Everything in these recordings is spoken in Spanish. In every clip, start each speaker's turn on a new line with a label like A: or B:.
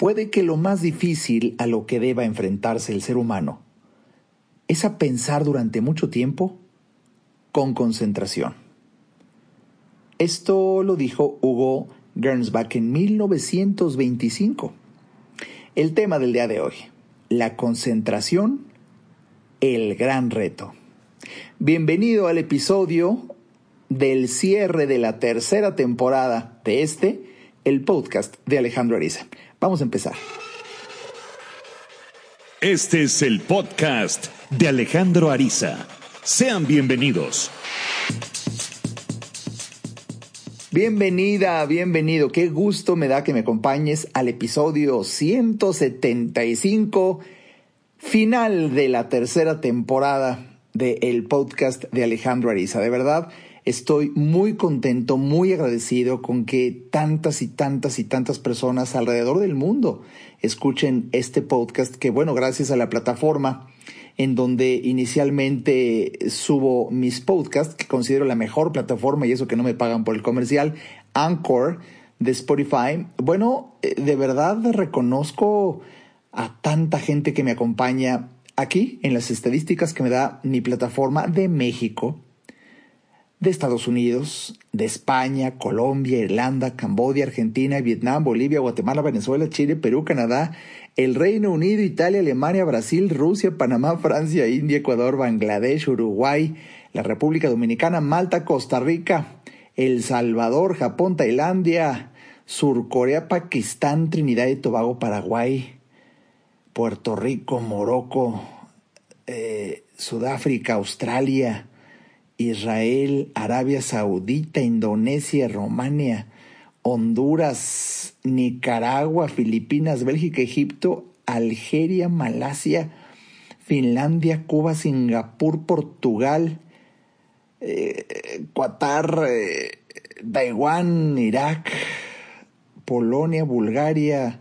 A: Puede que lo más difícil a lo que deba enfrentarse el ser humano es a pensar durante mucho tiempo con concentración. Esto lo dijo Hugo Gernsback en 1925. El tema del día de hoy, la concentración, el gran reto. Bienvenido al episodio del cierre de la tercera temporada de este, el podcast de Alejandro Ariza. Vamos a empezar.
B: Este es el podcast de Alejandro Ariza. Sean bienvenidos.
A: Bienvenida, bienvenido. Qué gusto me da que me acompañes al episodio 175, final de la tercera temporada del podcast de Alejandro Ariza. De verdad, Estoy muy contento, muy agradecido con que tantas y tantas y tantas personas alrededor del mundo escuchen este podcast que, bueno, gracias a la plataforma en donde inicialmente subo mis podcasts, que considero la mejor plataforma y eso que no me pagan por el comercial, Anchor de Spotify. Bueno, eh, de verdad reconozco a tanta gente que me acompaña aquí en las estadísticas que me da mi plataforma de México de Estados Unidos, de España, Colombia, Irlanda, Camboya, Argentina, Vietnam, Bolivia, Guatemala, Venezuela, Chile, Perú, Canadá, el Reino Unido, Italia, Alemania, Brasil, Rusia, Panamá, Francia, India, Ecuador, Bangladesh, Uruguay, la República Dominicana, Malta, Costa Rica, El Salvador, Japón, Tailandia, Surcorea, Pakistán, Trinidad y Tobago, Paraguay, Puerto Rico, Morocco, eh, Sudáfrica, Australia, Israel, Arabia Saudita, Indonesia, Romania, Honduras, Nicaragua, Filipinas, Bélgica, Egipto, Algeria, Malasia, Finlandia, Cuba, Singapur, Portugal, eh, Qatar, eh, Taiwán, Irak, Polonia, Bulgaria,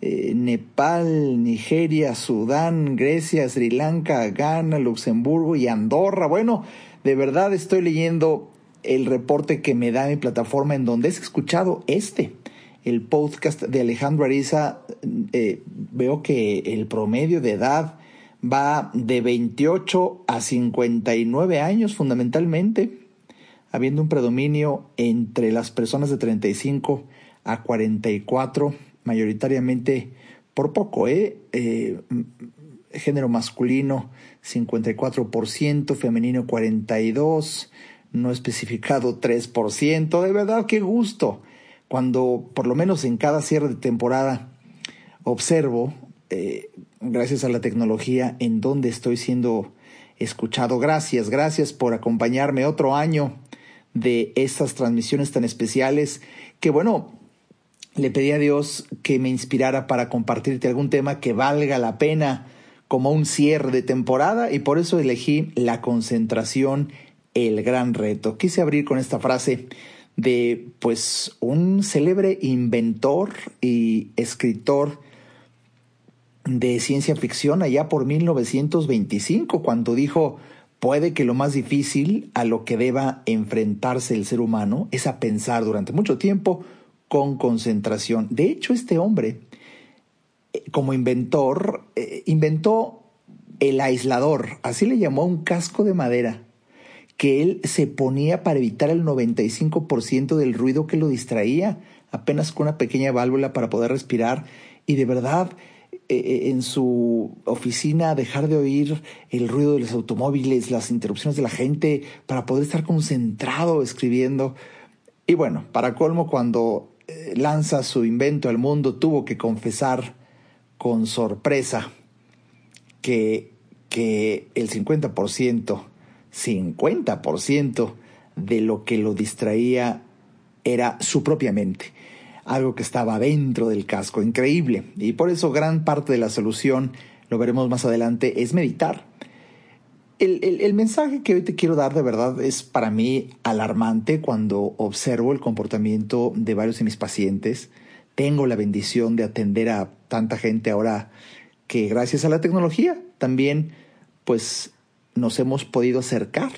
A: eh, Nepal, Nigeria, Sudán, Grecia, Sri Lanka, Ghana, Luxemburgo y Andorra. Bueno, de verdad estoy leyendo el reporte que me da mi plataforma en donde es escuchado este, el podcast de Alejandro Ariza. Eh, veo que el promedio de edad va de 28 a 59 años fundamentalmente, habiendo un predominio entre las personas de 35 a 44, mayoritariamente por poco, ¿eh? eh género masculino 54%, femenino 42%, no especificado 3%. De verdad, qué gusto. Cuando, por lo menos en cada cierre de temporada, observo, eh, gracias a la tecnología, en dónde estoy siendo escuchado. Gracias, gracias por acompañarme otro año de estas transmisiones tan especiales que, bueno, le pedí a Dios que me inspirara para compartirte algún tema que valga la pena como un cierre de temporada y por eso elegí la concentración, el gran reto. Quise abrir con esta frase de pues un célebre inventor y escritor de ciencia ficción allá por 1925 cuando dijo puede que lo más difícil a lo que deba enfrentarse el ser humano es a pensar durante mucho tiempo con concentración. De hecho, este hombre como inventor, eh, inventó el aislador, así le llamó un casco de madera, que él se ponía para evitar el 95% del ruido que lo distraía, apenas con una pequeña válvula para poder respirar y de verdad eh, eh, en su oficina dejar de oír el ruido de los automóviles, las interrupciones de la gente, para poder estar concentrado escribiendo. Y bueno, para colmo, cuando lanza su invento al mundo, tuvo que confesar con sorpresa que, que el 50%, 50% de lo que lo distraía era su propia mente, algo que estaba dentro del casco, increíble. Y por eso gran parte de la solución, lo veremos más adelante, es meditar. El, el, el, mensaje que hoy te quiero dar de verdad es para mí alarmante cuando observo el comportamiento de varios de mis pacientes tengo la bendición de atender a tanta gente ahora que gracias a la tecnología también pues nos hemos podido acercar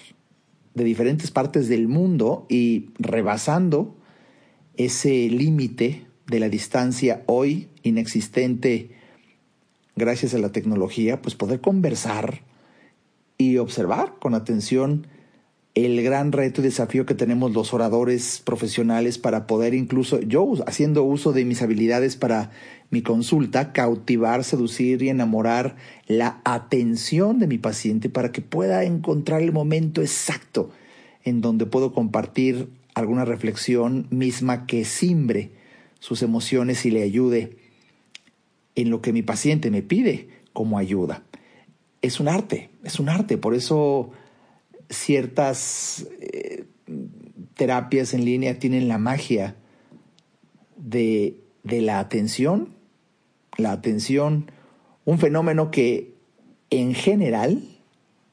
A: de diferentes partes del mundo y rebasando ese límite de la distancia hoy inexistente gracias a la tecnología, pues poder conversar y observar con atención el gran reto y desafío que tenemos los oradores profesionales para poder incluso yo haciendo uso de mis habilidades para mi consulta, cautivar, seducir y enamorar la atención de mi paciente para que pueda encontrar el momento exacto en donde puedo compartir alguna reflexión misma que simbre sus emociones y le ayude en lo que mi paciente me pide como ayuda. Es un arte, es un arte, por eso ciertas eh, terapias en línea tienen la magia de, de la atención, la atención, un fenómeno que en general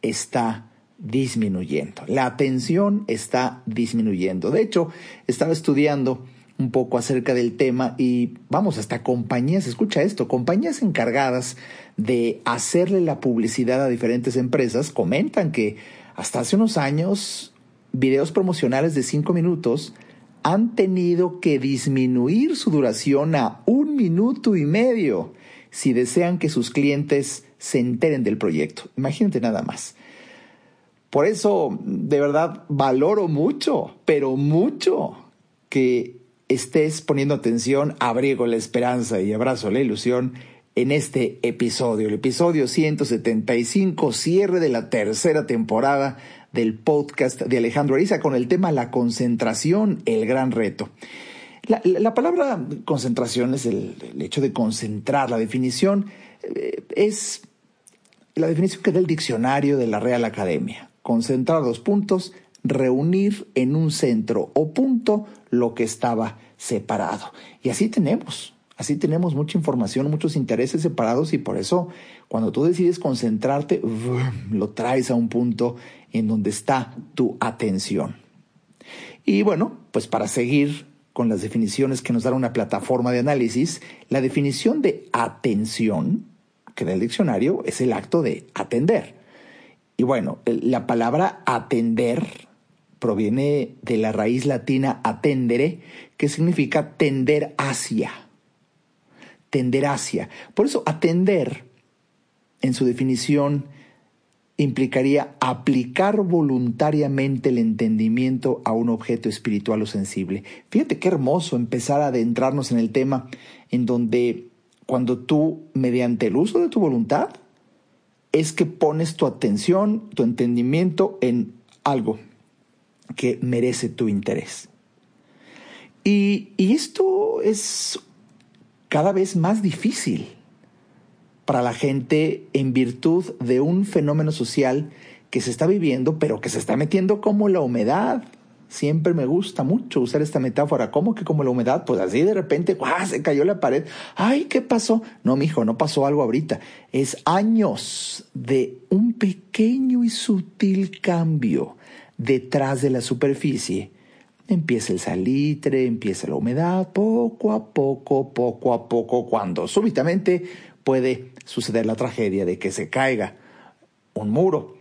A: está disminuyendo. La atención está disminuyendo. De hecho, estaba estudiando un poco acerca del tema y vamos, hasta compañías, escucha esto, compañías encargadas de hacerle la publicidad a diferentes empresas comentan que hasta hace unos años videos promocionales de cinco minutos han tenido que disminuir su duración a un minuto y medio si desean que sus clientes se enteren del proyecto. Imagínate nada más. Por eso, de verdad, valoro mucho, pero mucho que estés poniendo atención, abrigo la esperanza y abrazo la ilusión en este episodio, el episodio 175, cierre de la tercera temporada del podcast de Alejandro Ariza con el tema la concentración, el gran reto. La, palabra concentración es el, hecho de concentrar, la definición eh, es la definición que da el diccionario de la Real Academia. Concentrar dos puntos, reunir en un centro o punto lo que estaba separado. Y así tenemos, así tenemos mucha información, muchos intereses separados y por eso cuando tú decides concentrarte, lo traes a un punto en donde está tu atención. Y bueno, pues para seguir con las definiciones que nos da una plataforma de análisis, la definición de atención que da el diccionario es el acto de atender. Y bueno, la palabra atender proviene de la raíz latina atendere, que significa tender hacia. Tender hacia. Por eso atender, en su definición, implicaría aplicar voluntariamente el entendimiento a un objeto espiritual o sensible. Fíjate qué hermoso empezar a adentrarnos en el tema en donde cuando tú, mediante el uso de tu voluntad, es que pones tu atención, tu entendimiento en algo, que merece tu interés. Y, esto es cada vez más difícil para la gente en virtud de un fenómeno social que se está viviendo, pero que se está metiendo como la humedad. Siempre me gusta mucho usar esta metáfora. ¿Cómo que como la humedad? Pues así de repente, se cayó la pared. ¡Ay, qué pasó! No, mijo, no pasó algo ahorita. Es años de un pequeño y sutil cambio detrás de la superficie empieza el salitre, empieza la humedad, poco a poco, poco a poco, cuando súbitamente puede suceder la tragedia de que se caiga un muro.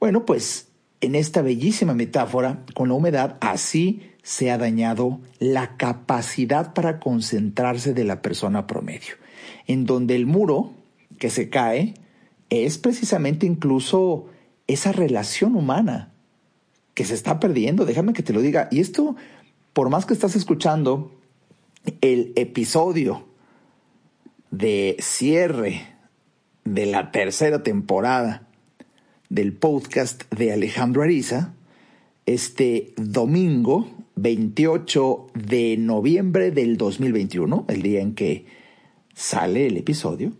A: Bueno, pues en esta bellísima metáfora, con la humedad, así se ha dañado la capacidad para concentrarse de la persona promedio, en donde el muro que se cae es precisamente incluso esa relación humana que se está perdiendo, déjame que te lo diga. Y esto, por más que estás escuchando el episodio de cierre de la tercera temporada del podcast de Alejandro Ariza, este domingo 28 de noviembre del 2021, el día en que sale el episodio.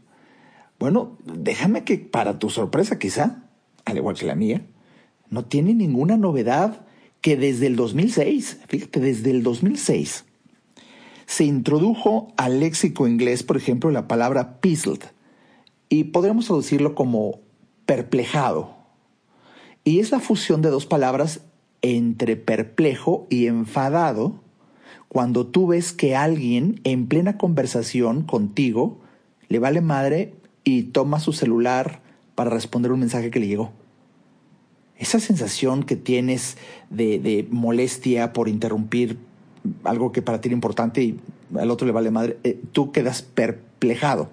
A: Bueno, déjame que para tu sorpresa quizá, al igual que la mía, no tiene ninguna novedad que desde el 2006, fíjate, desde el 2006, se introdujo al léxico inglés, por ejemplo, la palabra puzzled, y podríamos traducirlo como perplejado. Y es la fusión de dos palabras entre perplejo y enfadado cuando tú ves que alguien en plena conversación contigo le vale madre y toma su celular para responder un mensaje que le llegó esa sensación que tienes de, molestia por interrumpir algo que para ti era importante y al otro le vale madre, eh, tú quedas perplejado,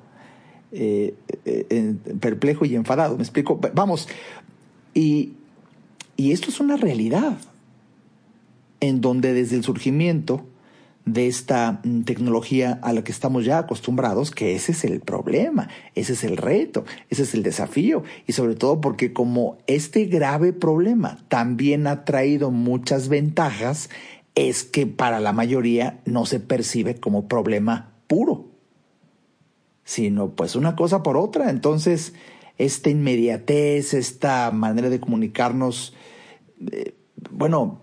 A: eh, eh, perplejo y enfadado, ¿me explico? Vamos, y, y esto es una realidad en donde desde el surgimiento de esta mm, tecnología a la que estamos ya acostumbrados, que ese es el problema, ese es el reto, ese es el desafío, y sobre todo porque como este grave problema también ha traído muchas ventajas, es que para la mayoría no se percibe como problema puro, sino pues una cosa por otra. Entonces, esta inmediatez, esta manera de comunicarnos, eh, bueno,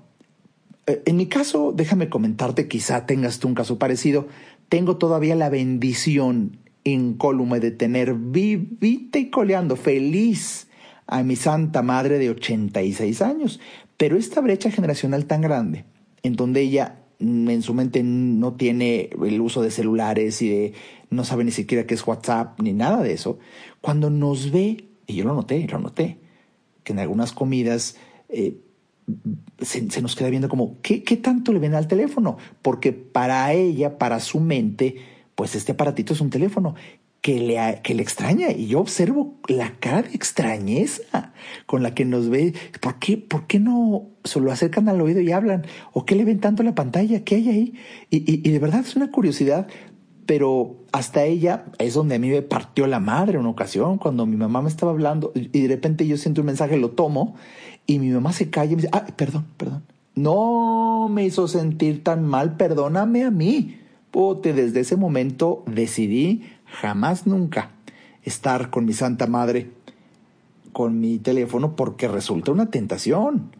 A: eh, en mi caso, déjame comentarte, quizá tengas tú un caso parecido. Tengo todavía la bendición incólume de tener vivita y coleando feliz a mi santa madre de 86 años. Pero esta brecha generacional tan grande, en donde ella en su mente no tiene el uso de celulares y de no sabe ni siquiera qué es WhatsApp ni nada de eso, cuando nos ve, y yo lo noté, lo noté, que en algunas comidas eh, se, nos queda viendo como, ¿qué, ¿qué tanto le ven al teléfono? Porque para ella, para su mente, pues este aparatito es un teléfono que le, que le extraña. Y yo observo la cara de extrañeza con la que nos ve. ¿Por qué, por qué no se lo acercan al oído y hablan? ¿O qué le ven tanto la pantalla? ¿Qué hay ahí? Y, de verdad es una curiosidad, pero hasta ella es donde a mí me partió la madre una ocasión, cuando mi mamá me estaba hablando y de repente yo siento un mensaje, lo tomo y mi mamá se calla y me dice, ah, perdón, perdón. No me hizo sentir tan mal, perdóname a mí. Pote, desde ese momento decidí jamás nunca estar con mi Santa Madre con mi teléfono porque resulta una tentación.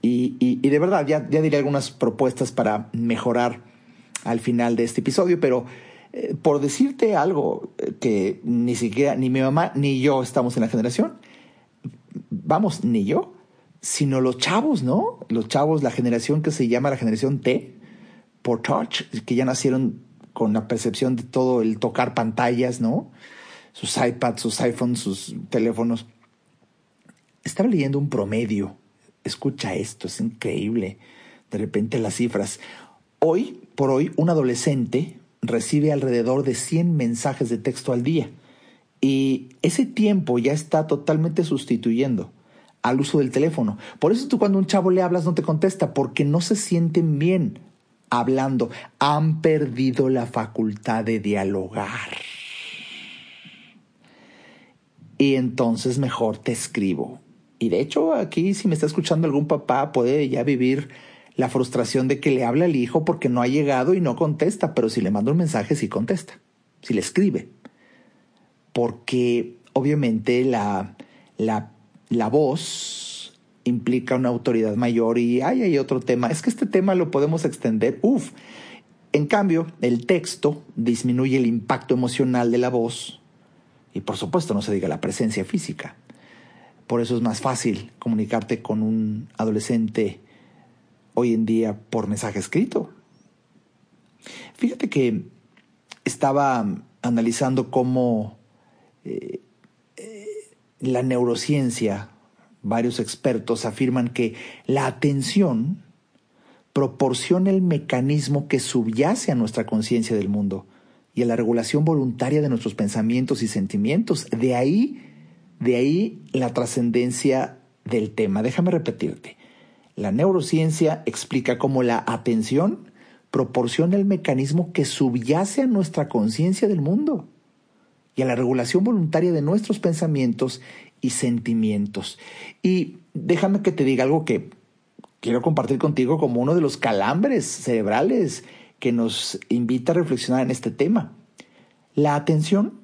A: Y, y, de verdad, ya, ya diré algunas propuestas para mejorar al final de este episodio, pero eh, por decirte algo eh, que ni siquiera ni mi mamá ni yo estamos en la generación, vamos, ni yo, sino los chavos, ¿no? Los chavos, la generación que se llama la generación T, por touch, que ya nacieron con la percepción de todo el tocar pantallas, ¿no? Sus iPads, sus iPhones, sus teléfonos. Estaba leyendo un promedio. Escucha esto, es increíble. De repente las cifras. Hoy, por hoy, un adolescente recibe alrededor de 100 mensajes de texto al día. Y ese tiempo ya está totalmente sustituyendo al uso del teléfono. Por eso tú cuando un chavo le hablas no te contesta, porque no se sienten bien hablando. Han perdido la facultad de dialogar. Y entonces mejor te escribo. Y de hecho aquí si me está escuchando algún papá puede ya vivir la frustración de que le habla al hijo porque no ha llegado y no contesta, pero si le manda un mensaje sí contesta, si le escribe. Porque obviamente la, la la voz implica una autoridad mayor y hay, otro tema. Es que este tema lo podemos extender. Uf. En cambio, el texto disminuye el impacto emocional de la voz y por supuesto no se diga la presencia física. Por eso es más fácil comunicarte con un adolescente hoy en día por mensaje escrito. Fíjate que estaba analizando cómo eh, la neurociencia, varios expertos afirman que la atención proporciona el mecanismo que subyace a nuestra conciencia del mundo y a la regulación voluntaria de nuestros pensamientos y sentimientos. De ahí, de ahí la trascendencia del tema. Déjame repetirte. La neurociencia explica cómo la atención proporciona el mecanismo que subyace a nuestra conciencia del mundo y a la regulación voluntaria de nuestros pensamientos y sentimientos. Y déjame que te diga algo que quiero compartir contigo como uno de los calambres cerebrales que nos invita a reflexionar en este tema. La atención,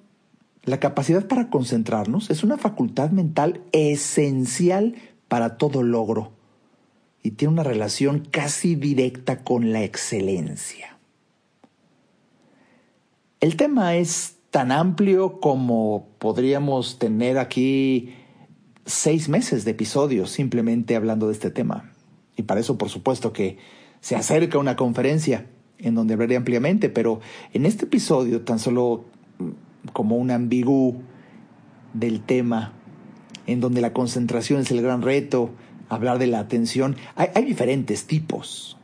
A: la capacidad para concentrarnos, es una facultad mental esencial para todo logro y tiene una relación casi directa con la excelencia. El tema es tan amplio como podríamos tener aquí seis meses de episodios simplemente hablando de este tema. Y para eso, por supuesto, que se acerca una conferencia en donde hablaré ampliamente, pero en este episodio, tan solo como un ambiguo del tema, en donde la concentración es el gran reto, hablar de la atención, hay, hay diferentes tipos.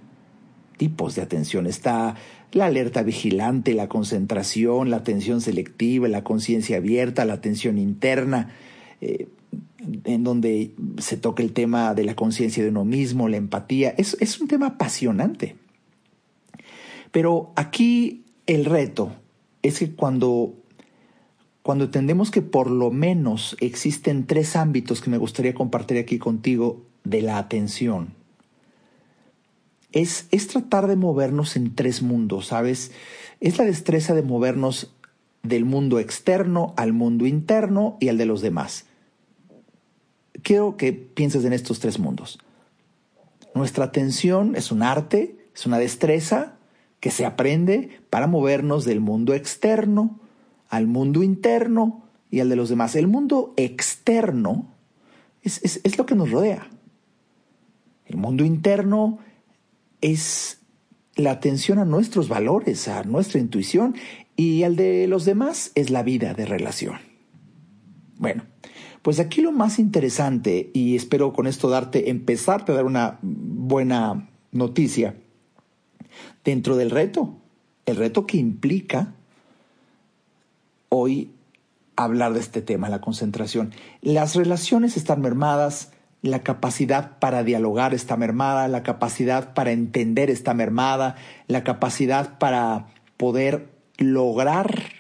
A: tipos de atención. Está la alerta vigilante, la concentración, la atención selectiva, la conciencia abierta, la atención interna, eh, en donde se toca el tema de la conciencia de uno mismo, la empatía. Es, es un tema apasionante. Pero aquí el reto es que cuando, cuando entendemos que por lo menos existen tres ámbitos que me gustaría compartir aquí contigo de la atención, es, es tratar de movernos en tres mundos, ¿sabes? Es la destreza de movernos del mundo externo al mundo interno y al de los demás. Quiero que pienses en estos tres mundos. Nuestra atención es un arte, es una destreza que se aprende para movernos del mundo externo al mundo interno y al de los demás. El mundo externo es, es lo que nos rodea. El mundo interno es la atención a nuestros valores, a nuestra intuición, y al de los demás es la vida de relación. Bueno, pues aquí lo más interesante, y espero con esto darte, empezarte a dar una buena noticia, dentro del reto, el reto que implica hoy hablar de este tema, la concentración. Las relaciones están mermadas, la capacidad para dialogar está mermada, la capacidad para entender está mermada, la capacidad para poder lograr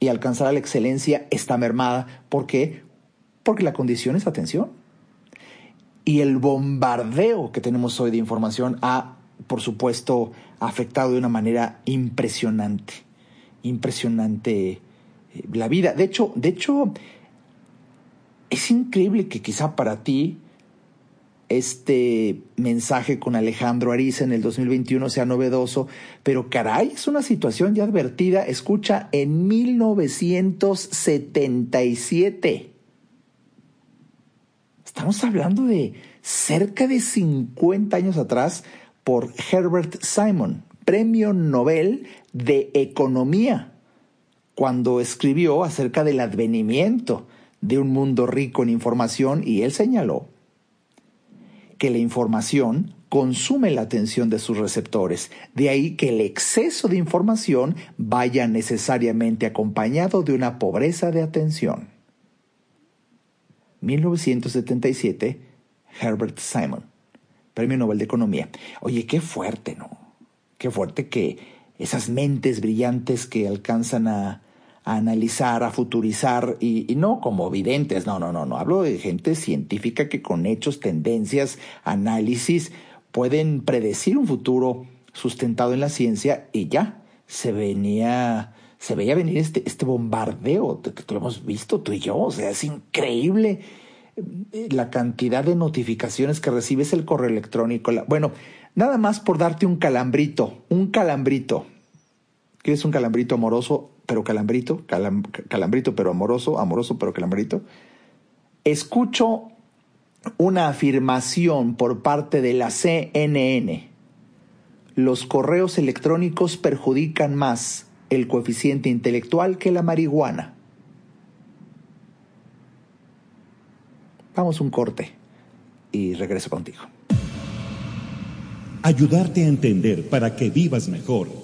A: y alcanzar la excelencia está mermada. ¿Por qué? Porque la condición es atención. Y el bombardeo que tenemos hoy de información ha, por supuesto, afectado de una manera impresionante. Impresionante eh, la vida. De hecho, de hecho, es increíble que quizá para ti este mensaje con Alejandro Ariza en el 2021 sea novedoso, pero caray, es una situación ya advertida, escucha, en 1977. Estamos hablando de cerca de 50 años atrás por Herbert Simon, premio Nobel de Economía, cuando escribió acerca del advenimiento de un mundo rico en información y él señaló que la información consume la atención de sus receptores, de ahí que el exceso de información vaya necesariamente acompañado de una pobreza de atención. 1977, Herbert Simon, Premio Nobel de Economía. Oye, qué fuerte, ¿no? Qué fuerte que esas mentes brillantes que alcanzan a a analizar, a futurizar y, no como videntes, no, no, no, no, hablo de gente científica que con hechos, tendencias, análisis pueden predecir un futuro sustentado en la ciencia y ya se venía, se veía venir este, este bombardeo, que lo hemos visto tú y yo, o sea, es increíble eh, la cantidad de notificaciones que recibes el correo electrónico. bueno, nada más por darte un calambrito, un calambrito. ¿Quieres un calambrito amoroso? Pero calambrito, calambrito pero amoroso, amoroso pero calambrito, escucho una afirmación por parte de la CNN. Los correos electrónicos perjudican más el coeficiente intelectual que la marihuana. Vamos un corte y regreso contigo.
B: Ayudarte a entender para que vivas mejor.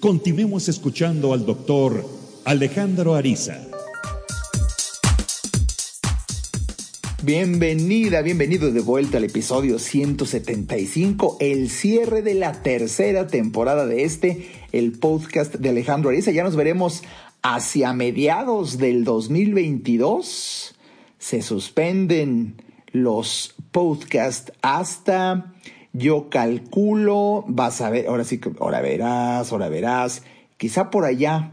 B: Continuemos escuchando al doctor Alejandro Ariza.
A: Bienvenida, bienvenido de vuelta al episodio 175, el cierre de la tercera temporada de este, el podcast de Alejandro Ariza. Ya nos veremos hacia mediados del 2022. Se suspenden los podcasts hasta, yo calculo, vas a ver, ahora sí, ahora verás, ahora verás, quizá por allá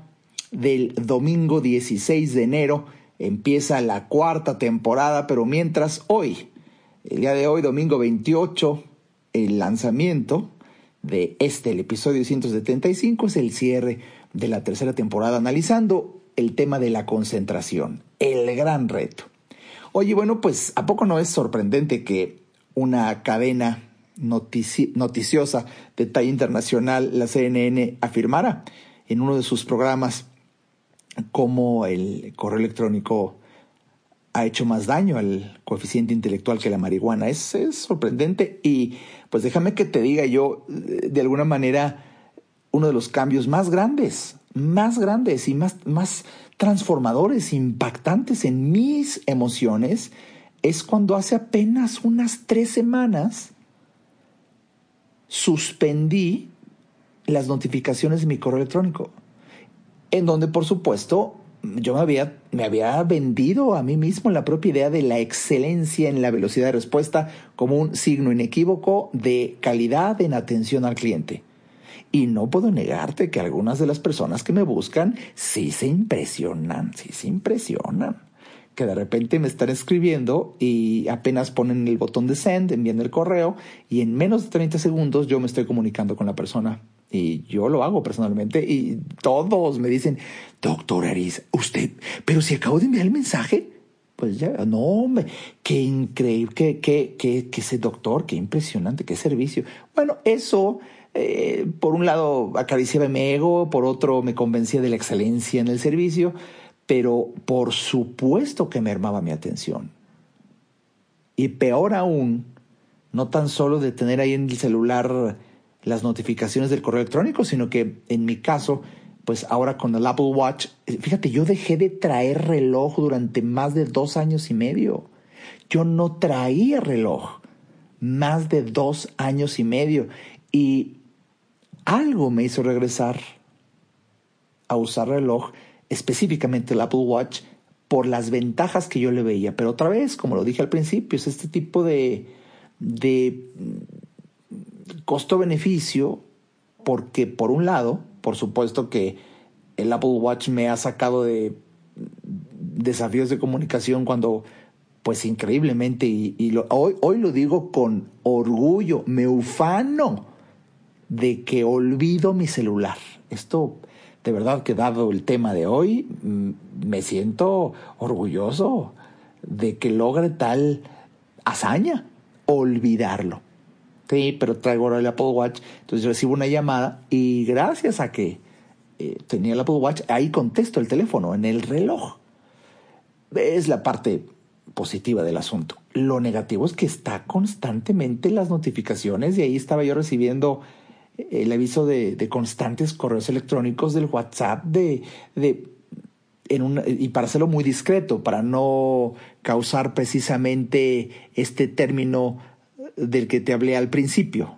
A: del domingo 16 de enero empieza la cuarta temporada, pero mientras hoy, el día de hoy, domingo 28, el lanzamiento de este, el episodio 175, es el cierre de la tercera temporada, analizando el tema de la concentración, el gran reto. Oye, bueno, pues ¿a poco no es sorprendente que una cadena noticiosa de talla internacional, la CNN, afirmara en uno de sus programas cómo el correo electrónico ha hecho más daño al coeficiente intelectual que la marihuana. Es, es, sorprendente y pues déjame que te diga yo, de alguna manera, uno de los cambios más grandes, más grandes y más, más transformadores, impactantes en mis emociones, es cuando hace apenas unas tres semanas suspendí las notificaciones de mi correo electrónico en donde por supuesto yo me había, me había vendido a mí mismo la propia idea de la excelencia en la velocidad de respuesta como un signo inequívoco de calidad en atención al cliente. Y no puedo negarte que algunas de las personas que me buscan sí se impresionan, sí se impresionan. Que de repente me están escribiendo y apenas ponen el botón de send, envían el correo y en menos de 30 segundos yo me estoy comunicando con la persona y yo lo hago personalmente y todos me dicen, doctor Aris, usted, pero si acabo de enviar el mensaje, pues ya, no, hombre, qué increíble, qué, qué, qué, qué ese doctor, qué impresionante, qué servicio. Bueno, eso, eh, por un lado, acariciaba mi ego, por otro, me convencía de la excelencia en el servicio, pero por supuesto que me armaba mi atención. Y peor aún, no tan solo de tener ahí en el celular las notificaciones del correo electrónico, sino que en mi caso, pues ahora con el Apple Watch, fíjate, yo dejé de traer reloj durante más de dos años y medio. Yo no traía reloj más de dos años y medio y algo me hizo regresar a usar reloj, específicamente el Apple Watch, por las ventajas que yo le veía. Pero otra vez, como lo dije al principio, es este tipo de, de costo-beneficio, porque por un lado, por supuesto que el Apple Watch me ha sacado de desafíos de comunicación cuando, pues increíblemente, y, hoy, hoy lo digo con orgullo, me ufano de que olvido mi celular. Esto, de verdad que dado el tema de hoy, mm, me siento orgulloso de que logre tal hazaña, olvidarlo. Sí, pero traigo ahora el Apple Watch. Entonces recibo una llamada y gracias a que eh, tenía el Apple Watch, ahí contesto el teléfono en el reloj. Es la parte positiva del asunto. Lo negativo es que está constantemente las notificaciones y ahí estaba yo recibiendo el aviso de, constantes correos electrónicos del WhatsApp de, de en y para hacerlo muy discreto, para no causar precisamente este término del que te hablé al principio.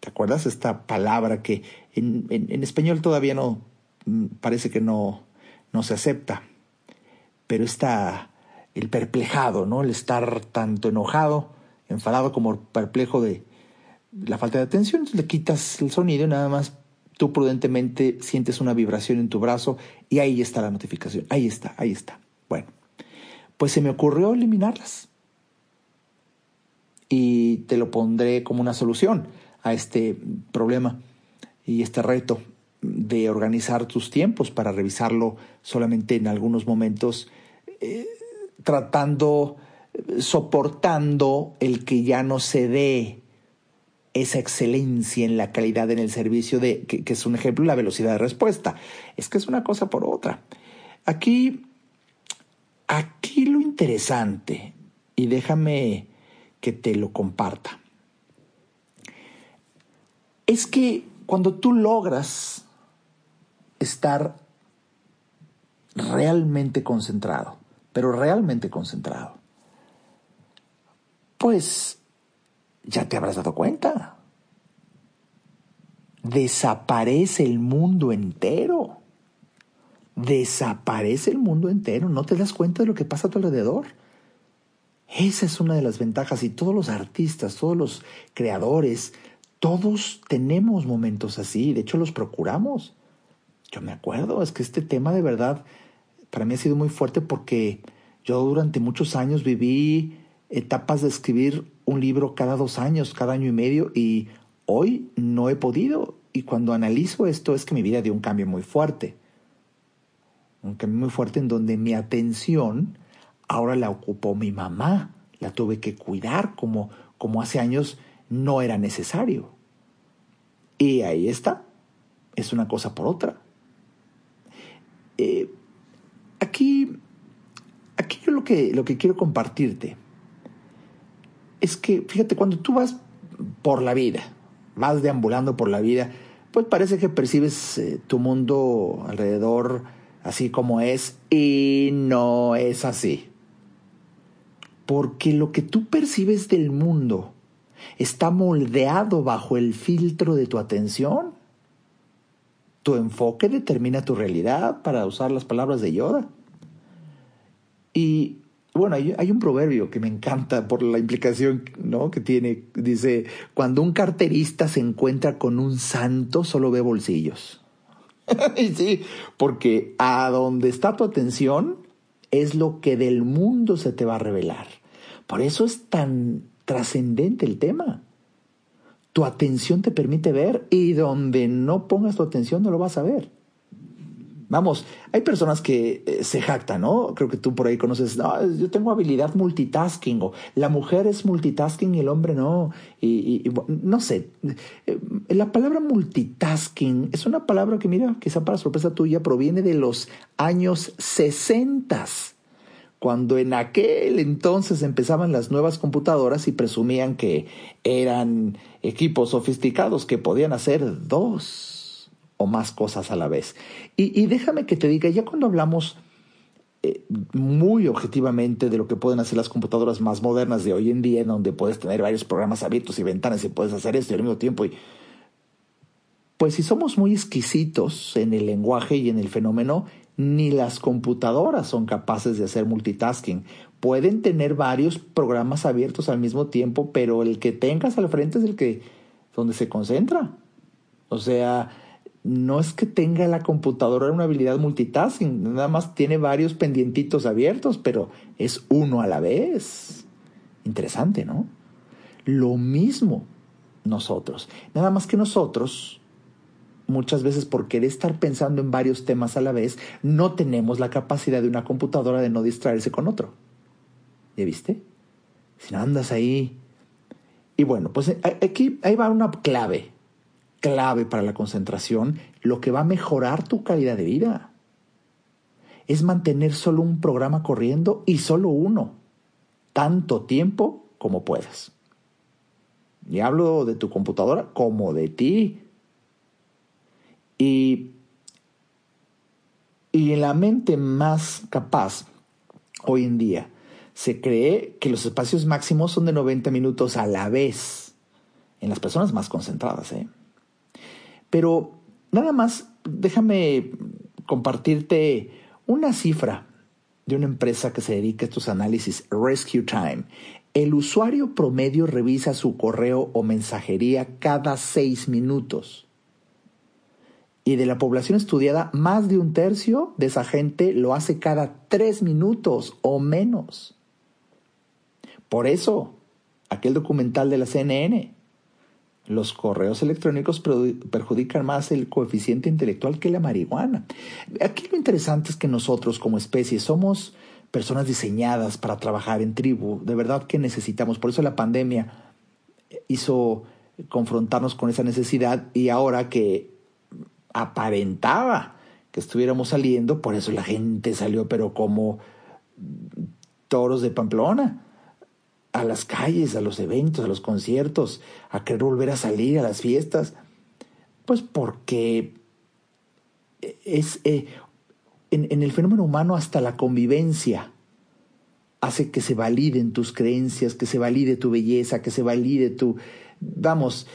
A: ¿Te acuerdas? Esta palabra que en, en, español todavía no, mm, parece que no, no se acepta. Pero está el perplejado, ¿no? El estar tanto enojado, enfadado como perplejo de la falta de atención. Entonces le quitas el sonido y nada más tú prudentemente sientes una vibración en tu brazo y ahí está la notificación. Ahí está, ahí está. Bueno, pues se me ocurrió eliminarlas y te lo pondré como una solución a este problema y este reto de organizar tus tiempos para revisarlo solamente en algunos momentos, eh, tratando, soportando el que ya no se dé esa excelencia en la calidad en el servicio de que, que, es un ejemplo la velocidad de respuesta. Es que es una cosa por otra. Aquí, aquí lo interesante, y déjame que te lo comparta. Es que cuando tú logras estar realmente concentrado, pero realmente concentrado, pues ya te habrás dado cuenta. Desaparece el mundo entero. Desaparece el mundo entero. No te das cuenta de lo que pasa a tu alrededor. Esa es una de las ventajas y todos los artistas, todos los creadores, todos tenemos momentos así. De hecho, los procuramos. Yo me acuerdo, es que este tema de verdad para mí ha sido muy fuerte porque yo durante muchos años viví etapas de escribir un libro cada dos años, cada año y medio, y hoy no he podido. Y cuando analizo esto es que mi vida dio un cambio muy fuerte. Un cambio muy fuerte en donde mi atención ahora la ocupó mi mamá. La tuve que cuidar como, como hace años no era necesario. Y ahí está. Es una cosa por otra. Eh, aquí, aquí yo lo que, lo que quiero compartirte es que, fíjate, cuando tú vas por la vida, vas deambulando por la vida, pues parece que percibes eh, tu mundo alrededor así como es y no es así. Porque lo que tú percibes del mundo está moldeado bajo el filtro de tu atención. Tu enfoque determina tu realidad, para usar las palabras de Yoda. Y bueno, hay, un proverbio que me encanta por la implicación ¿no? que tiene. Dice, cuando un carterista se encuentra con un santo, solo ve bolsillos. y sí, porque a donde está tu atención es lo que del mundo se te va a revelar. Por eso es tan trascendente el tema. Tu atención te permite ver y donde no pongas tu atención no lo vas a ver. Vamos, hay personas que eh, se jactan, ¿no? Creo que tú por ahí conoces, no, yo tengo habilidad multitasking, o la mujer es multitasking y el hombre no. Y, no sé, eh, la palabra multitasking es una palabra que, mira, quizá para sorpresa tuya, proviene de los años 60 cuando en aquel entonces empezaban las nuevas computadoras y presumían que eran equipos sofisticados que podían hacer dos o más cosas a la vez. Y, déjame que te diga, ya cuando hablamos eh, muy objetivamente de lo que pueden hacer las computadoras más modernas de hoy en día, en donde puedes tener varios programas abiertos y ventanas y puedes hacer esto al mismo tiempo, y, pues si somos muy exquisitos en el lenguaje y en el fenómeno, ni las computadoras son capaces de hacer multitasking. Pueden tener varios programas abiertos al mismo tiempo, pero el que tengas al frente es el que donde se concentra. O sea, no es que tenga la computadora una habilidad multitasking, nada más tiene varios pendientitos abiertos, pero es uno a la vez. Interesante, ¿no? Lo mismo nosotros. Nada más que nosotros, muchas veces por querer estar pensando en varios temas a la vez, no tenemos la capacidad de una computadora de no distraerse con otro. ¿Ya viste? Si no andas ahí. Y bueno, pues eh, aquí ahí va una clave clave para la concentración, lo que va a mejorar tu calidad de vida. Es mantener solo un programa corriendo y solo uno, tanto tiempo como puedas. Y hablo de tu computadora como de ti. Y, y en la mente más capaz hoy en día se cree que los espacios máximos son de 90 minutos a la vez en las personas más concentradas. ¿eh? Pero nada más, déjame compartirte una cifra de una empresa que se dedica a estos análisis, Rescue Time. El usuario promedio revisa su correo o mensajería cada seis minutos. Y de la población estudiada, más de un tercio de esa gente lo hace cada tres minutos o menos. Por eso, aquel documental de la CNN, los correos electrónicos perjudican más el coeficiente intelectual que la marihuana. Aquí lo interesante es que nosotros como especie somos personas diseñadas para trabajar en tribu. De verdad que necesitamos. Por eso la pandemia hizo confrontarnos con esa necesidad y ahora que aparentaba que estuviéramos saliendo, por eso la gente salió, pero como toros de Pamplona a las calles, a los eventos, a los conciertos, a querer volver a salir a las fiestas? Pues porque es eh, en, el fenómeno humano hasta la convivencia hace que se validen tus creencias, que se valide tu belleza, que se valide tu... Vamos,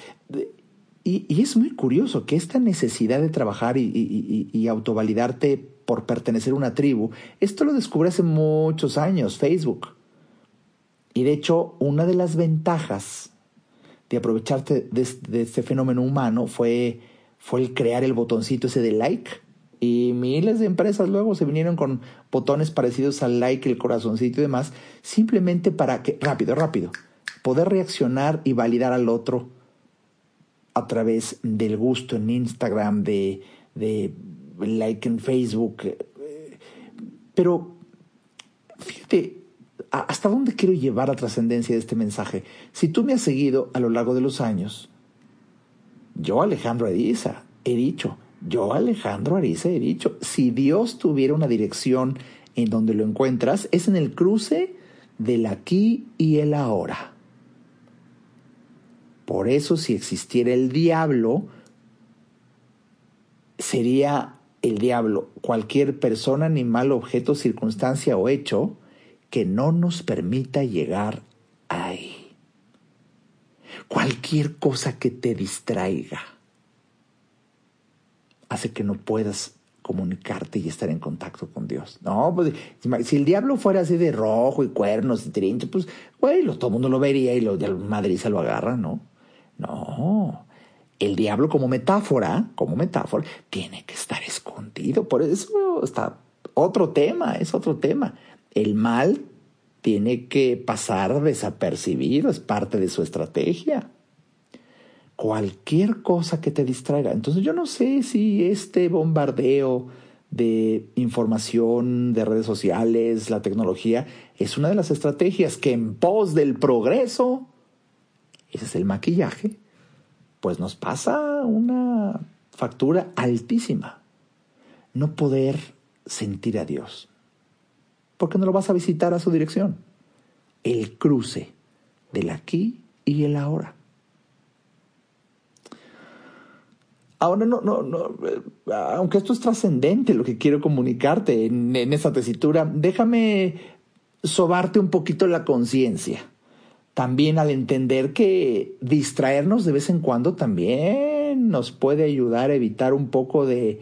A: y, es muy curioso que esta necesidad de trabajar y, y, autovalidarte por pertenecer a una tribu, esto lo descubrí hace muchos años, Facebook. Y de hecho, una de las ventajas de aprovecharte de, este fenómeno humano fue, fue el crear el botoncito ese de like. Y miles de empresas luego se vinieron con botones parecidos al like, el corazoncito y demás, simplemente para que, rápido, rápido, poder reaccionar y validar al otro a través del gusto en Instagram, de, de like en Facebook. Pero, fíjate, ¿hasta dónde quiero llevar la trascendencia de este mensaje? Si tú me has seguido a lo largo de los años, yo, Alejandro Ariza, he dicho, yo, Alejandro Ariza, he dicho, si Dios tuviera una dirección en donde lo encuentras, es en el cruce del aquí y el ahora. Por eso si existiera el diablo, sería el diablo cualquier persona, animal, objeto, circunstancia o hecho que no nos permita llegar ahí. Cualquier cosa que te distraiga hace que no puedas comunicarte y estar en contacto con Dios. No, pues si el diablo fuera así de rojo y cuernos y trinche, pues, güey, todo el mundo lo vería y lo de Madrid se lo agarra, ¿no? No. El diablo como metáfora, como metáfora, tiene que estar escondido. Por eso está otro tema, es otro tema. El mal tiene que pasar desapercibido, es parte de su estrategia. Cualquier cosa que te distraiga. Entonces yo no sé si este bombardeo de información, de redes sociales, la tecnología, es una de las estrategias que en pos del progreso ese es el maquillaje, pues nos pasa una factura altísima. No poder sentir a Dios, porque no lo vas a visitar a su dirección. El cruce del aquí y el ahora. Ahora no, no, no, eh, aunque esto es trascendente lo que quiero comunicarte en, esta tesitura, déjame sobarte un poquito la conciencia también al entender que distraernos de vez en cuando también nos puede ayudar a evitar un poco de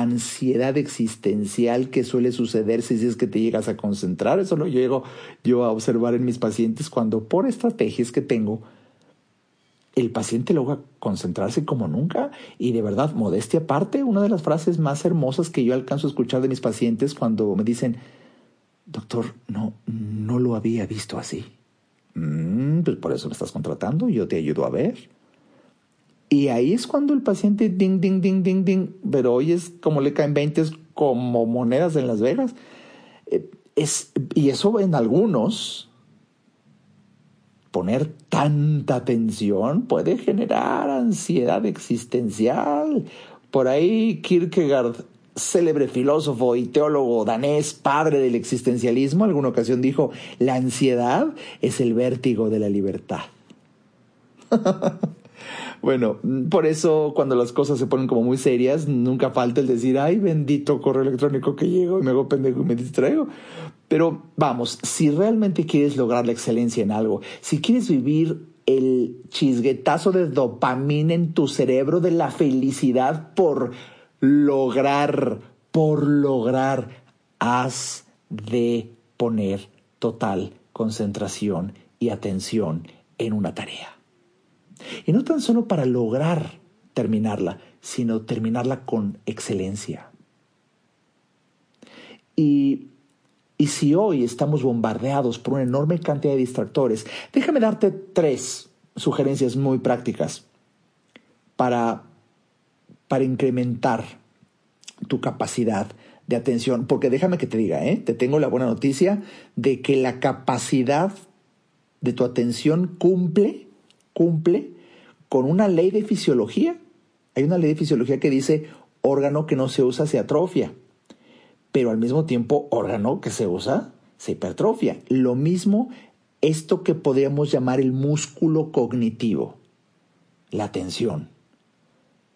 A: ansiedad existencial que suele suceder si es que te llegas a concentrar. Eso lo llego yo a observar en mis pacientes cuando por estrategias que tengo, el paciente logra concentrarse como nunca y de verdad, modestia aparte, una de las frases más hermosas que yo alcanzo a escuchar de mis pacientes cuando me dicen, doctor, no, no lo había visto así. Mm, pues por eso me estás contratando, yo te ayudo a ver. Y ahí es cuando el paciente, ding, ding, ding, ding, ding, pero hoy es como le caen 20 como monedas en Las Vegas. Eh, es, y eso en algunos, poner tanta atención puede generar ansiedad existencial. Por ahí Kierkegaard célebre filósofo y teólogo danés, padre del existencialismo, alguna ocasión dijo, la ansiedad es el vértigo de la libertad. bueno, por eso cuando las cosas se ponen como muy serias, nunca falta el decir, ay, bendito correo electrónico que llego y me hago pendejo y me distraigo. Pero vamos, si realmente quieres lograr la excelencia en algo, si quieres vivir el chisguetazo de dopamina en tu cerebro de la felicidad por lograr, por lograr, has de poner total concentración y atención en una tarea. Y no tan solo para lograr terminarla, sino terminarla con excelencia. Y, y si hoy estamos bombardeados por una enorme cantidad de distractores, déjame darte tres sugerencias muy prácticas para para incrementar tu capacidad de atención. Porque déjame que te diga, ¿eh? te tengo la buena noticia de que la capacidad de tu atención cumple, cumple con una ley de fisiología. Hay una ley de fisiología que dice órgano que no se usa se atrofia, pero al mismo tiempo órgano que se usa se hipertrofia. Lo mismo esto que podríamos llamar el músculo cognitivo, la atención.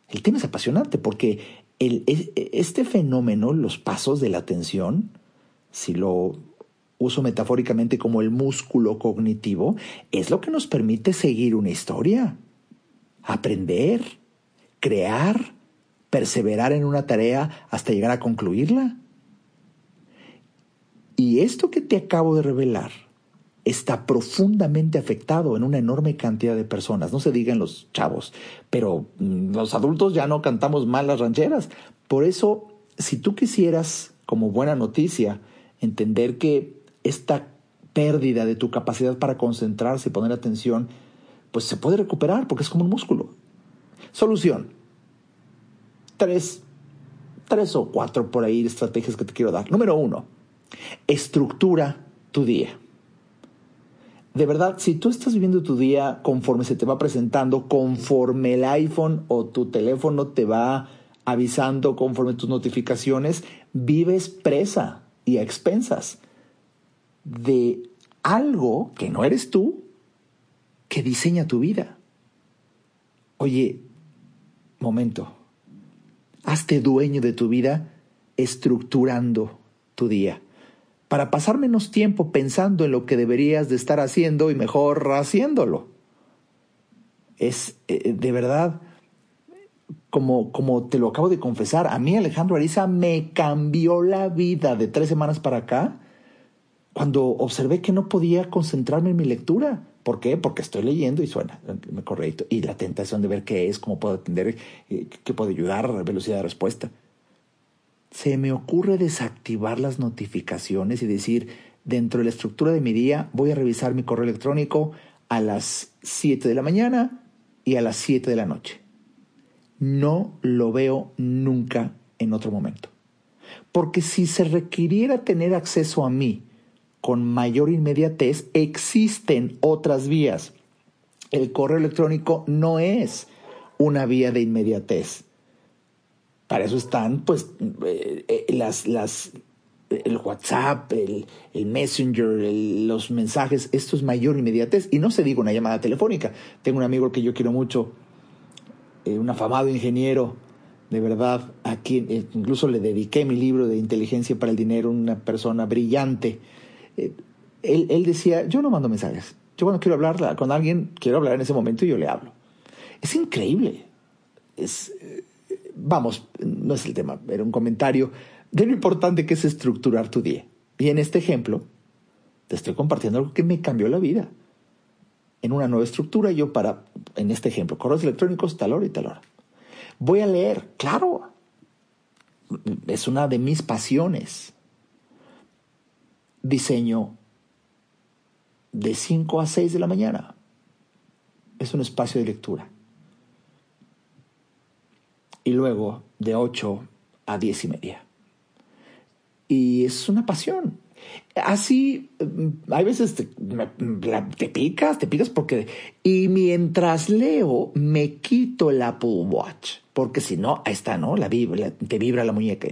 A: El tema es apasionante porque el, este fenómeno, los pasos de la atención, si lo uso metafóricamente como el músculo cognitivo, es lo que nos permite seguir una historia, aprender, crear, perseverar en una tarea hasta llegar a concluirla. Y esto que te acabo de revelar está profundamente afectado en una enorme cantidad de personas, no se digan los chavos, pero mm, los adultos ya no cantamos mal las rancheras. Por eso, si tú quisieras, como buena noticia, entender que esta pérdida de tu capacidad para concentrarse y poner atención, pues se puede recuperar porque es como un músculo. Solución. Tres, tres o cuatro por ahí estrategias que te quiero dar. Número uno, estructura tu día. De verdad, si tú estás viviendo tu día conforme se te va presentando, conforme el iPhone o tu teléfono te va avisando conforme tus notificaciones, vives presa y a expensas de algo que no eres tú que diseña tu vida. Oye, momento, hazte dueño de tu vida estructurando tu día para pasar menos tiempo pensando en lo que deberías de estar haciendo y mejor haciéndolo. Es eh, de verdad, como, como te lo acabo de confesar, a mí Alejandro Ariza me cambió la vida de tres semanas para acá cuando observé que no podía concentrarme en mi lectura. ¿Por qué? Porque estoy leyendo y suena, me correcto. Y la tentación de ver qué es, cómo puedo atender, eh, qué puede ayudar, velocidad de respuesta se me ocurre desactivar las notificaciones y decir, dentro de la estructura de mi día voy a revisar mi correo electrónico a las 7 de la mañana y a las 7 de la noche. No lo veo nunca en otro momento. Porque si se requiriera tener acceso a mí con mayor inmediatez, existen otras vías. El correo electrónico no es una vía de inmediatez. Para eso están, pues, eh, eh, las, las, el WhatsApp, el, Messenger, los mensajes, esto es mayor inmediatez. Y no se diga una llamada telefónica. Tengo un amigo que yo quiero mucho, eh, un afamado ingeniero, de verdad, a quien incluso le dediqué mi libro de inteligencia para el dinero, una persona brillante. Él, él decía, yo no mando mensajes. Yo cuando quiero hablar con alguien, quiero hablar en ese momento y yo le hablo. Es increíble. Es, vamos, no es el tema, era un comentario de lo importante que es estructurar tu día. Y en este ejemplo, te estoy compartiendo algo que me cambió la vida. En una nueva estructura, yo para, en este ejemplo, correos electrónicos, tal hora y tal hora. Voy a leer, claro. Es una de mis pasiones. Diseño de 5 a 6 de la mañana. Es un espacio de lectura y luego de 8 a 10 y media. Y es una pasión. Así, mm, hay veces te, picas, te picas porque... Y mientras leo, me quito el Apple Watch. Porque si no, ahí está, ¿no? La vibra, te vibra la muñeca.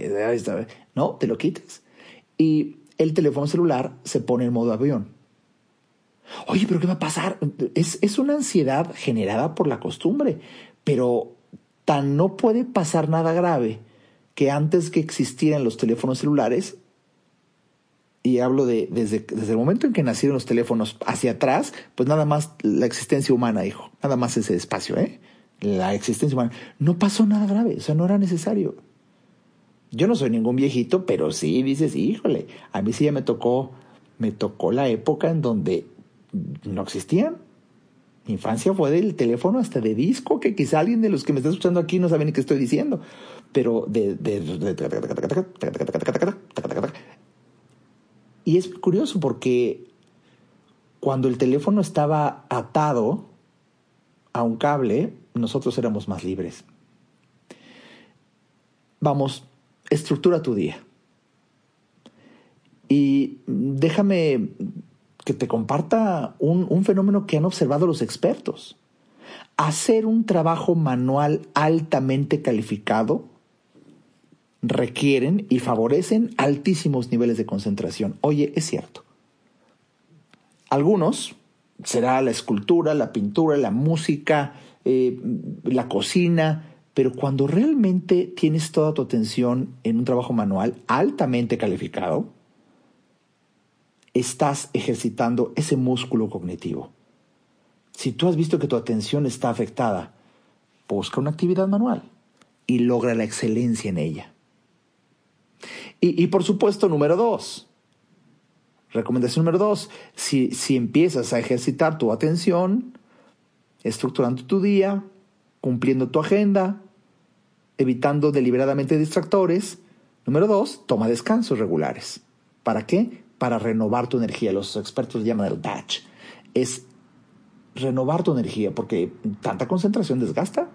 A: ¿No? Te lo quitas. Y el teléfono celular se pone en modo avión. Oye, pero ¿qué va a pasar? Es, es una ansiedad generada por la costumbre. Pero tan no puede pasar nada grave que antes que existieran los teléfonos celulares, y hablo de desde, desde el momento en que nacieron los teléfonos hacia atrás, pues nada más la existencia humana, hijo, nada más ese espacio, ¿eh? La existencia humana. No pasó nada grave, o sea, no era necesario. Yo no soy ningún viejito, pero sí dices, híjole, a mí sí ya me tocó, me tocó la época en donde no existían infancia fue del teléfono hasta de disco, que quizá alguien de los que me está escuchando aquí no sabe ni qué estoy diciendo, pero de... Y es curioso porque cuando el teléfono estaba atado a un cable, nosotros éramos más libres. Vamos, estructura tu día. Y déjame que te comparta un, fenómeno que han observado los expertos. Hacer un trabajo manual altamente calificado requieren y favorecen altísimos niveles de concentración. Oye, es cierto. Algunos, será la escultura, la pintura, la música, eh, la cocina, pero cuando realmente tienes toda tu atención en un trabajo manual altamente calificado, estás ejercitando ese músculo cognitivo. Si tú has visto que tu atención está afectada, busca una actividad manual y logra la excelencia en ella. Y, por supuesto, número dos, recomendación número dos, si, si empiezas a ejercitar tu atención, estructurando tu día, cumpliendo tu agenda, evitando deliberadamente distractores, número dos, toma descansos regulares. ¿Para qué? Para renovar tu energía. Los expertos llaman el batch. Es renovar tu energía porque tanta concentración desgasta.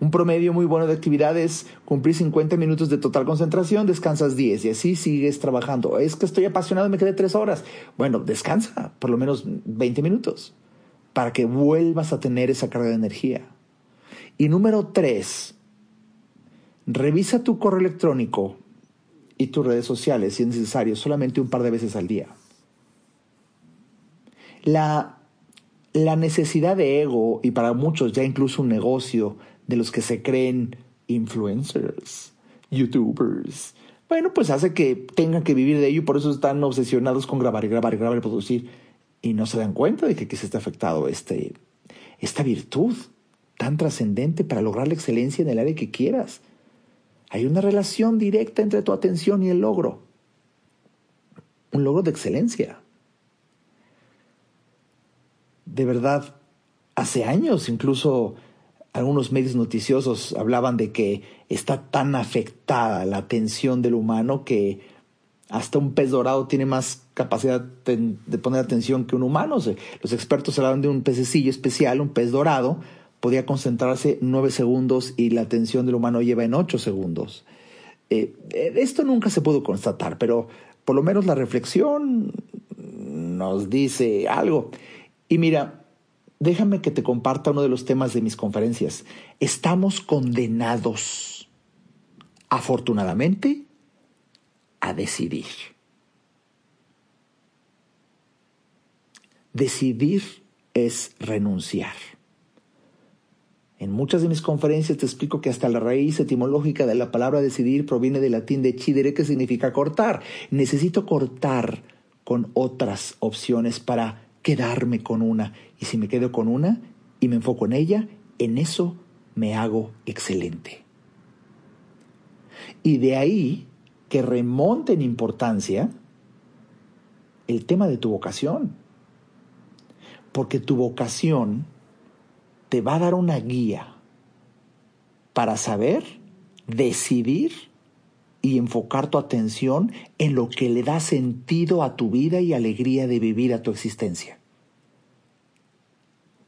A: Un promedio muy bueno de actividades, cumplir 50 minutos de total concentración, descansas 10 y así sigues trabajando. Es que estoy apasionado y me quedé 3 horas. Bueno, descansa por lo menos 20 minutos para que vuelvas a tener esa carga de energía. Y número 3, revisa tu correo electrónico y tus redes sociales si es necesario, solamente un par de veces al día. La, la necesidad de ego, y para muchos ya incluso un negocio, de los que se creen influencers, youtubers, bueno, pues hace que tengan que vivir de ello y por eso están obsesionados con grabar y grabar y grabar y producir y no se dan cuenta de que aquí se está afectado este, esta virtud tan trascendente para lograr la excelencia en el área que quieras. Hay una relación directa entre tu atención y el logro. Un logro de excelencia. De verdad, hace años incluso algunos medios noticiosos hablaban de que está tan afectada la atención del humano que hasta un pez dorado tiene más capacidad de, poner atención que un humano. Los expertos hablaban de un pececillo especial, un pez dorado, podía concentrarse nueve segundos y la atención del humano lleva en ocho segundos. Eh, eh, esto nunca se pudo constatar, pero por lo menos la reflexión nos dice algo. Y mira, déjame que te comparta uno de los temas de mis conferencias. Estamos condenados, afortunadamente, a decidir. Decidir es renunciar. En muchas de mis conferencias te explico que hasta la raíz etimológica de la palabra decidir proviene del latín de cidere, que significa cortar. Necesito cortar con otras opciones para quedarme con una. Y si me quedo con una y me enfoco en ella, en eso me hago excelente. Y de ahí que remonte en importancia el tema de tu vocación. Porque tu vocación te va a dar una guía para saber, decidir y enfocar tu atención en lo que le da sentido a tu vida y alegría de vivir a tu existencia.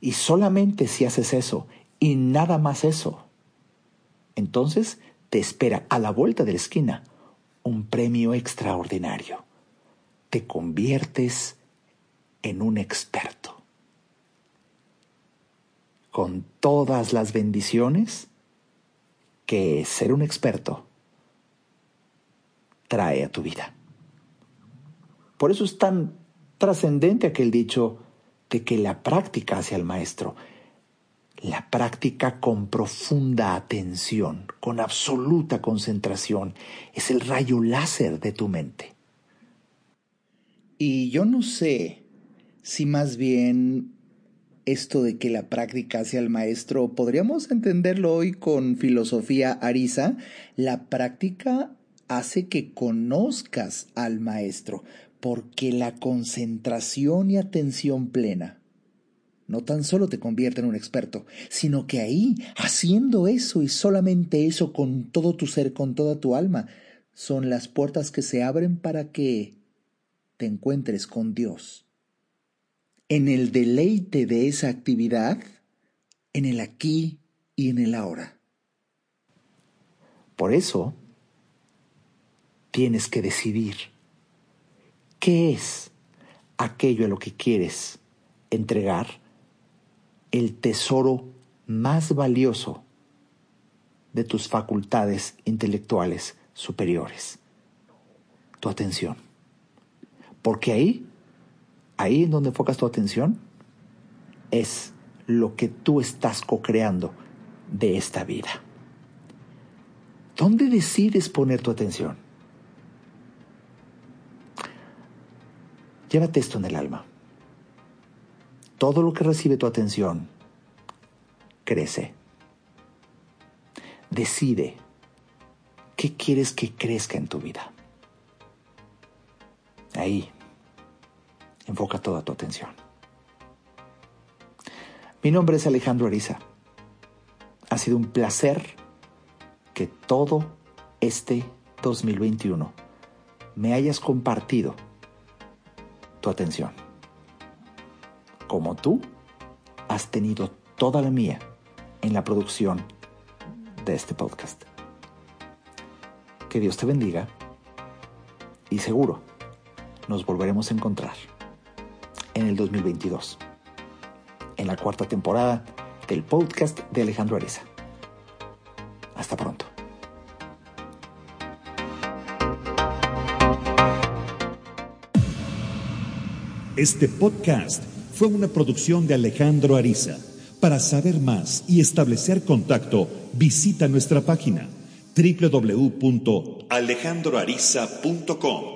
A: Y solamente si haces eso y nada más eso, entonces te espera a la vuelta de la esquina un premio extraordinario. Te conviertes en un experto. Con todas las bendiciones que ser un experto trae a tu vida. Por eso es tan trascendente aquel dicho de que la práctica hacia el maestro, la práctica con profunda atención, con absoluta concentración, es el rayo láser de tu mente. Y yo no sé si más bien esto de que la práctica hacia el maestro, podríamos entenderlo hoy con filosofía arisa, la práctica hace que conozcas al maestro, porque la concentración y atención plena no tan solo te convierte en un experto, sino que ahí, haciendo eso y solamente eso con todo tu ser, con toda tu alma, son las puertas que se abren para que te encuentres con Dios. En el deleite de esa actividad, en el aquí y en el ahora. Por eso, tienes que decidir qué es aquello a lo que quieres entregar el tesoro más valioso de tus facultades intelectuales superiores, tu atención. Porque ahí, ahí en donde enfocas tu atención, es lo que tú estás co-creando de esta vida. ¿Dónde decides poner tu atención? Llévate esto en el alma. Todo lo que recibe tu atención crece. Decide qué quieres que crezca en tu vida. Ahí, enfoca toda tu atención. Mi nombre es Alejandro Ariza. Ha sido un placer que todo este 2021 me hayas compartido tu atención. Como tú has tenido toda la mía en la producción de este podcast. Que Dios te bendiga y seguro nos volveremos a encontrar en el 2022, en la cuarta temporada del podcast de Alejandro Areza. Hasta pronto.
B: Este podcast fue una producción de Alejandro Ariza. Para saber más y establecer contacto, visita nuestra página www.alejandroariza.com.